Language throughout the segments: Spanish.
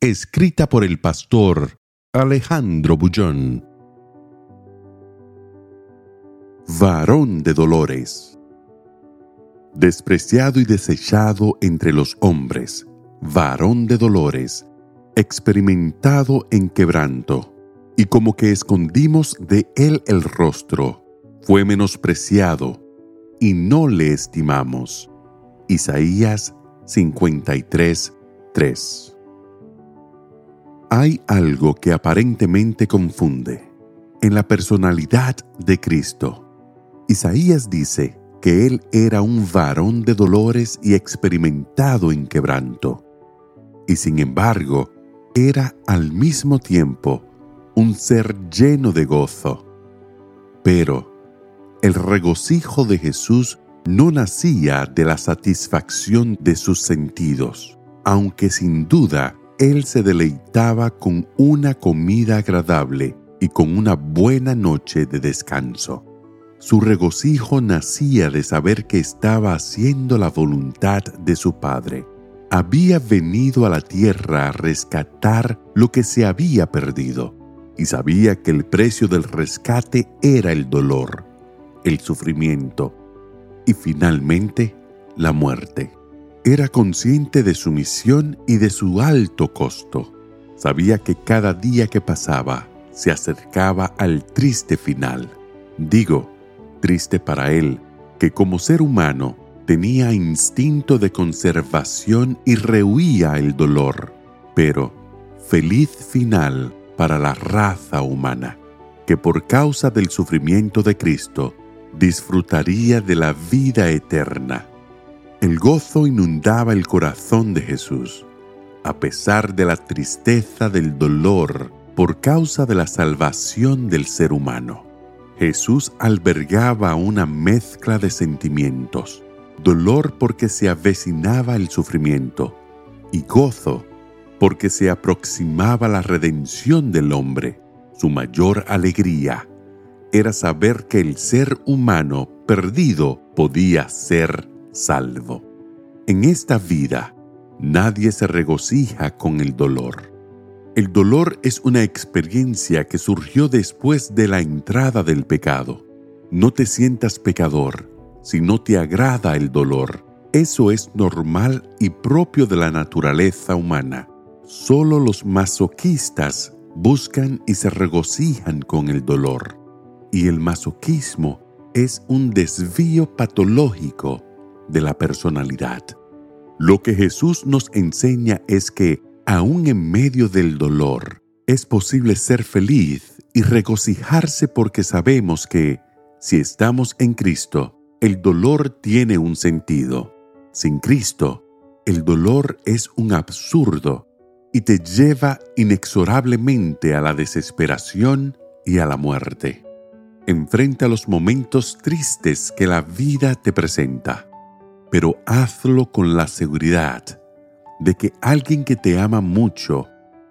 Escrita por el pastor Alejandro Bullón. Varón de dolores. Despreciado y desechado entre los hombres, varón de dolores, experimentado en quebranto, y como que escondimos de él el rostro, fue menospreciado, y no le estimamos. Isaías 53, 3. Hay algo que aparentemente confunde en la personalidad de Cristo. Isaías dice que Él era un varón de dolores y experimentado en quebranto, y sin embargo era al mismo tiempo un ser lleno de gozo. Pero el regocijo de Jesús no nacía de la satisfacción de sus sentidos, aunque sin duda Él se deleitaba con una comida agradable y con una buena noche de descanso. Su regocijo nacía de saber que estaba haciendo la voluntad de su Padre. Había venido a la tierra a rescatar lo que se había perdido y sabía que el precio del rescate era el dolor, el sufrimiento y finalmente la muerte. Era consciente de su misión y de su alto costo. Sabía que cada día que pasaba se acercaba al triste final. Digo, triste para él, que como ser humano tenía instinto de conservación y rehuía el dolor, pero feliz final para la raza humana, que por causa del sufrimiento de Cristo disfrutaría de la vida eterna. El gozo inundaba el corazón de Jesús, a pesar de la tristeza del dolor por causa de la salvación del ser humano. Jesús albergaba una mezcla de sentimientos, dolor porque se avecinaba el sufrimiento y gozo porque se aproximaba la redención del hombre. Su mayor alegría era saber que el ser humano perdido podía ser salvo. En esta vida, nadie se regocija con el dolor. El dolor es una experiencia que surgió después de la entrada del pecado. No te sientas pecador si no te agrada el dolor. Eso es normal y propio de la naturaleza humana. Solo los masoquistas buscan y se regocijan con el dolor. Y el masoquismo es un desvío patológico de la personalidad. Lo que Jesús nos enseña es que aún en medio del dolor, es posible ser feliz y regocijarse porque sabemos que, si estamos en Cristo, el dolor tiene un sentido. Sin Cristo, el dolor es un absurdo y te lleva inexorablemente a la desesperación y a la muerte. Enfrenta los momentos tristes que la vida te presenta, pero hazlo con la seguridad de que alguien que te ama mucho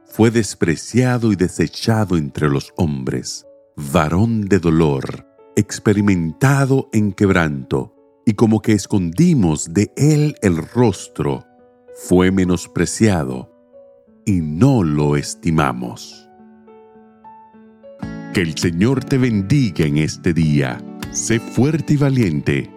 fue despreciado y desechado entre los hombres, varón de dolor, experimentado en quebranto, y como que escondimos de él el rostro, fue menospreciado, y no lo estimamos. Que el Señor te bendiga en este día. Sé fuerte y valiente.